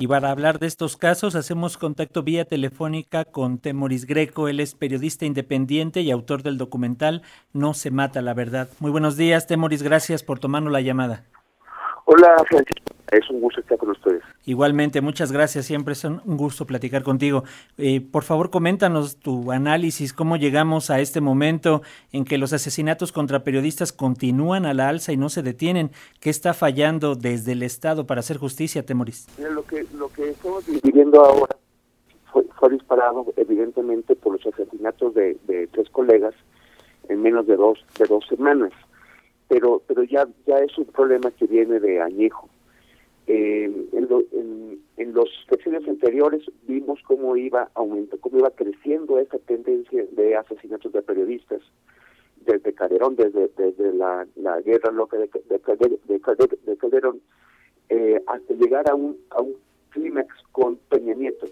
Y para hablar de estos casos, hacemos contacto vía telefónica con Temoris Greco. Él es periodista independiente y autor del documental No se mata la verdad. Muy buenos días, Temoris. Gracias por tomarnos la llamada. Hola, Francisco. Es un gusto estar con ustedes. Igualmente, muchas gracias. Siempre es un gusto platicar contigo. Eh, por favor, coméntanos tu análisis, cómo llegamos a este momento en que los asesinatos contra periodistas continúan a la alza y no se detienen. ¿Qué está fallando desde el Estado para hacer justicia, Temoris? lo que, lo que estamos viviendo ahora fue, disparado evidentemente por los asesinatos de, de tres colegas en menos de dos, de dos semanas. Pero, pero ya, ya es un problema que viene de añejo eh, en, los secciones anteriores vimos cómo iba aumento, cómo iba creciendo esta tendencia de asesinatos de periodistas desde Calderón, desde, desde la, guerra loca de, de, Calderón, eh, hasta llegar a un, a un clímax con Peña Nieto.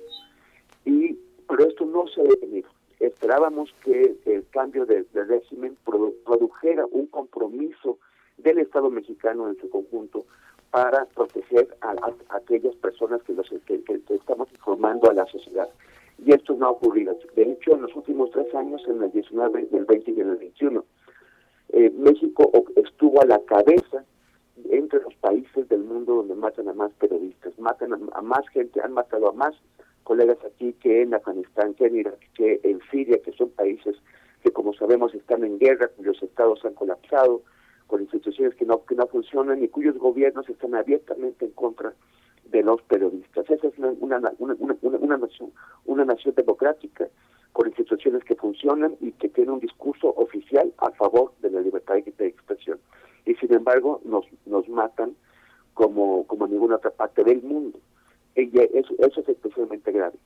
Y, pero esto no se ha detenido. Esperábamos que el cambio de, régimen produjera un compromiso del Estado mexicano en su conjunto para proteger a, aquellas personas que, los, que, estamos informando a la sociedad. Y esto no ha ocurrido. De hecho, en los últimos tres años, en el 19, del 20 y en el 21, eh, México estuvo a la cabeza entre los países del mundo donde matan a más periodistas, matan a, más gente, han matado a más colegas aquí que en Afganistán, que en Irak, que en Siria, que son países que como sabemos están en guerra, cuyos estados han colapsado, con instituciones que no, que no funcionan y cuyos gobiernos están abiertamente en contra de los periodistas. Esa es una, una, una, una, nación, una nación democrática con instituciones que funcionan y que tiene un discurso oficial a favor de la libertad de expresión. Y sin embargo nos, nos matan como, como en ninguna otra parte del mundo. Eso, es especialmente grave.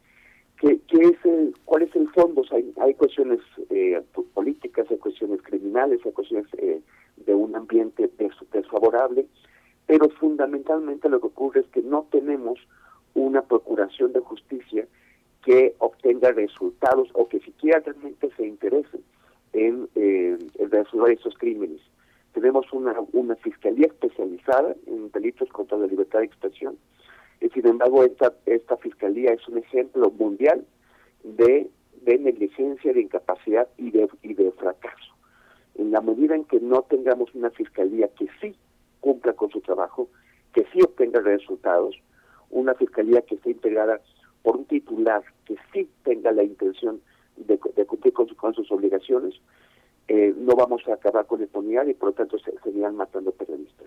¿Qué, es el, ¿Cuál es el fondo? hay, hay cuestiones eh, políticas, hay cuestiones criminales, hay cuestiones eh, de un ambiente desfavorable, pero fundamentalmente lo que ocurre es que no tenemos una procuración de justicia que obtenga resultados o que siquiera realmente se interese en, eh, resolver esos crímenes. Tenemos una, una fiscalía especializada en delitos contra la libertad de expresión sin embargo esta, esta fiscalía es un ejemplo mundial de, negligencia, de incapacidad y de, y de fracaso en la medida en que no tengamos una fiscalía que sí cumpla con su trabajo, que sí obtenga resultados, una fiscalía que esté integrada por un titular que sí tenga la intención de, cumplir con, sus obligaciones, eh, no vamos a acabar con la impunidad y por lo tanto se seguirán matando periodistas.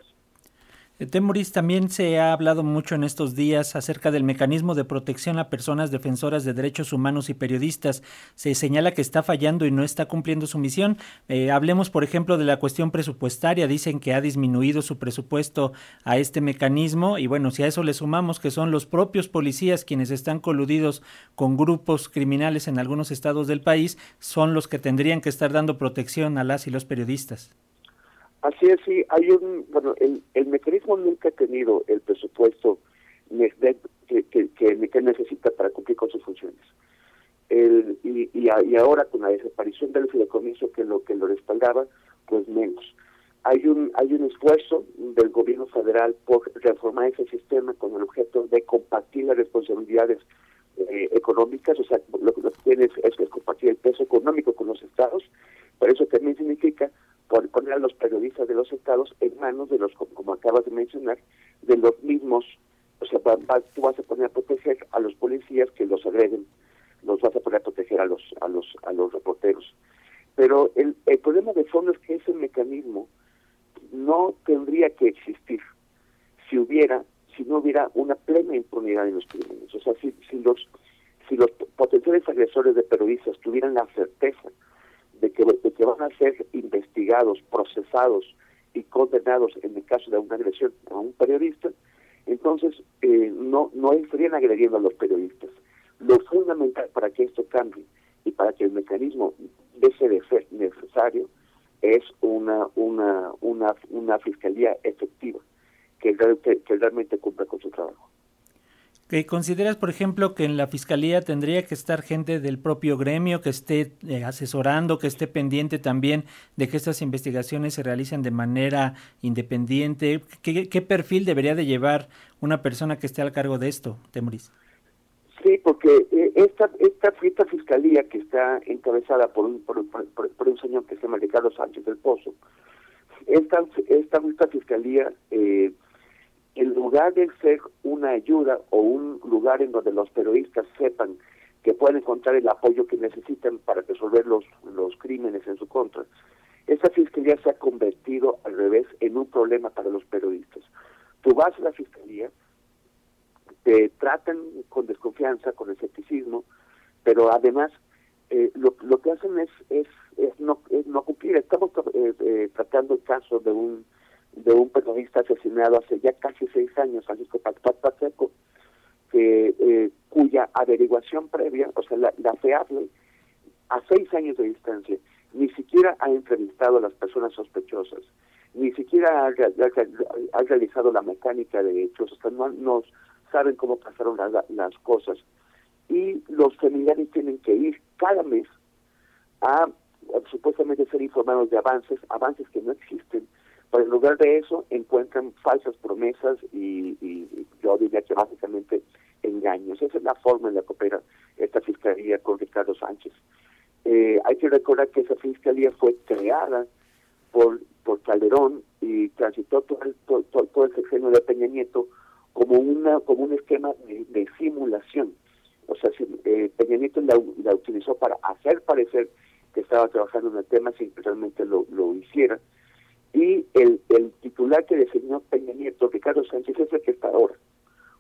Eh, Temoris, también se ha hablado mucho en estos días acerca del mecanismo de protección a personas defensoras de derechos humanos y periodistas. Se señala que está fallando y no está cumpliendo su misión. Eh, hablemos, por ejemplo, de la cuestión presupuestaria. Dicen que ha disminuido su presupuesto a este mecanismo y bueno, si a eso le sumamos que son los propios policías quienes están coludidos con grupos criminales en algunos estados del país, son los que tendrían que estar dando protección a las y los periodistas. Así es, sí, hay un, bueno, el, el mecanismo nunca ha tenido el presupuesto que, que, que, necesita para cumplir con sus funciones. El, y, y, ahora con la desaparición del fideicomiso que lo que lo respaldaba, pues menos. Hay un hay un esfuerzo del gobierno federal por reformar ese sistema con el objeto de compartir las responsabilidades eh, económicas, o sea, lo, que tiene es, es compartir el peso económico con los estados, pero eso también significa poner a los de en manos de los, como acabas de mencionar, de los mismos, o sea, tú vas a poner a proteger a los policías que los agreden, los vas a poner a proteger a los, a los, a los reporteros. Pero el, el problema de fondo es que ese mecanismo no tendría que existir si hubiera, si no hubiera una plena impunidad en los crímenes. O sea, si, si los, si los potenciales agresores de periodistas tuvieran la certeza de que, que van a ser investigados, procesados y condenados en el caso de una agresión a un periodista, entonces eh, no, no estarían agrediendo a los periodistas. Lo fundamental para que esto cambie y para que el mecanismo deje de ser necesario es una, una, una, una fiscalía efectiva que, que realmente cumpla con su trabajo. ¿Consideras, por ejemplo, que en la Fiscalía tendría que estar gente del propio gremio que esté eh, asesorando, que esté pendiente también de que estas investigaciones se realicen de manera independiente? ¿Qué, perfil debería de llevar una persona que esté al cargo de esto, Temuris? Sí, porque eh, esta, esta, esta fiscalía que está encabezada por un, por, un señor que se llama Ricardo Sánchez del Pozo, esta, esta, esta fiscalía eh, en lugar de ser una ayuda o un lugar en donde los periodistas sepan que pueden encontrar el apoyo que necesitan para resolver los, los crímenes en su contra, esa fiscalía se ha convertido al revés en un problema para los periodistas. Tú vas a la fiscalía, te tratan con desconfianza, con escepticismo, pero además eh, lo, lo que hacen es, es, es, no, es no cumplir. Estamos eh, eh, tratando el caso de un de un periodista asesinado hace ya casi seis años, Francisco Pacheco, que, eh, cuya averiguación previa, o sea, la, la a seis años de distancia, ni siquiera ha entrevistado a las personas sospechosas, ni siquiera ha, realizado la mecánica de hechos, o sea, no, no saben cómo pasaron las cosas. Y los familiares tienen que ir cada mes a supuestamente ser informados de avances, avances que no existen, en lugar de eso encuentran falsas promesas y, yo diría que básicamente engaños. Esa es la forma en la que opera esta fiscalía con Ricardo Sánchez. Eh, hay que recordar que esa fiscalía fue creada por, por Calderón y transitó todo el, todo, el sexenio de Peña Nieto como una como un esquema de, simulación. O sea, si, eh, Peña Nieto la, la, utilizó para hacer parecer que estaba trabajando en el tema sin que realmente lo, lo hiciera y el, el titular que designó Peña Nieto, Ricardo Sánchez, es el que está ahora.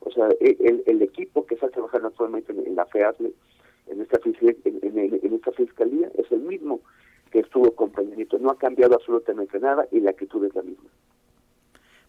O sea, e, el, el equipo que está trabajando actualmente en, la FEASLE, en esta, en, en, esta fiscalía, es el mismo que estuvo con Peña Nieto. No ha cambiado absolutamente nada y la actitud es la misma.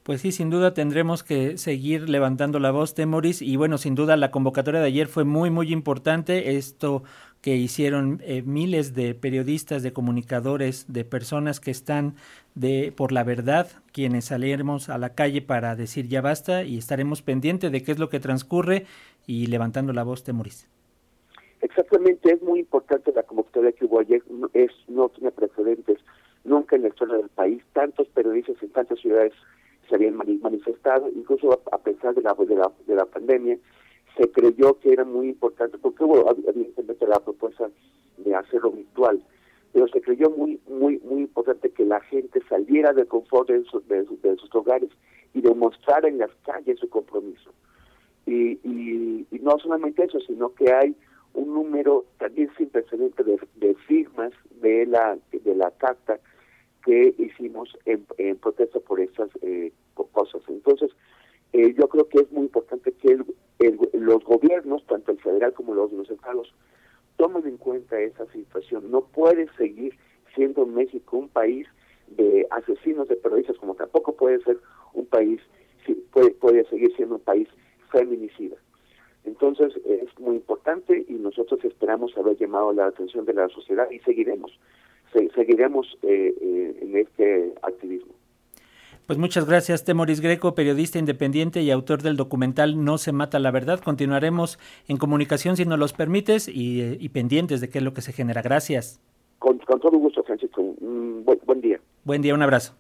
Pues sí, sin duda tendremos que seguir levantando la voz, Temoris. Y bueno, sin duda la convocatoria de ayer fue muy, muy importante. Esto que hicieron eh, miles de periodistas, de comunicadores, de personas que están de por la verdad, quienes saliremos a la calle para decir ya basta y estaremos pendientes de qué es lo que transcurre y levantando la voz, Temoris. Exactamente, es muy importante la convocatoria que hubo ayer, es, no tiene precedentes, nunca en la historia del país, tantos periodistas en tantas ciudades se habían manifestado, incluso a, pesar de la, de la, de la pandemia, se creyó que era muy importante, porque hubo evidentemente la propuesta de hacerlo virtual, pero se creyó muy muy muy importante que la gente saliera del confort de, de, sus hogares y demostrara en las calles su compromiso. Y, y, y, no solamente eso, sino que hay un número también sin precedente de, de firmas de la de la carta que hicimos en, protesta por estas eh, cosas. Entonces, eh, yo creo que es muy importante que los gobiernos, tanto el federal como los, los estados, tomen en cuenta esa situación. No puede seguir siendo México un país de asesinos de periodistas, como tampoco puede ser un país, puede, puede seguir siendo un país feminicida. Entonces es muy importante y nosotros esperamos haber llamado la atención de la sociedad y seguiremos seguiremos eh, eh, en este activismo. Pues muchas gracias, Temoris Greco, periodista independiente y autor del documental No se mata la verdad. Continuaremos en comunicación si nos los permites y, eh, pendientes de qué es lo que se genera. Gracias. Con, todo gusto, Francisco. buen día. Buen día, un abrazo.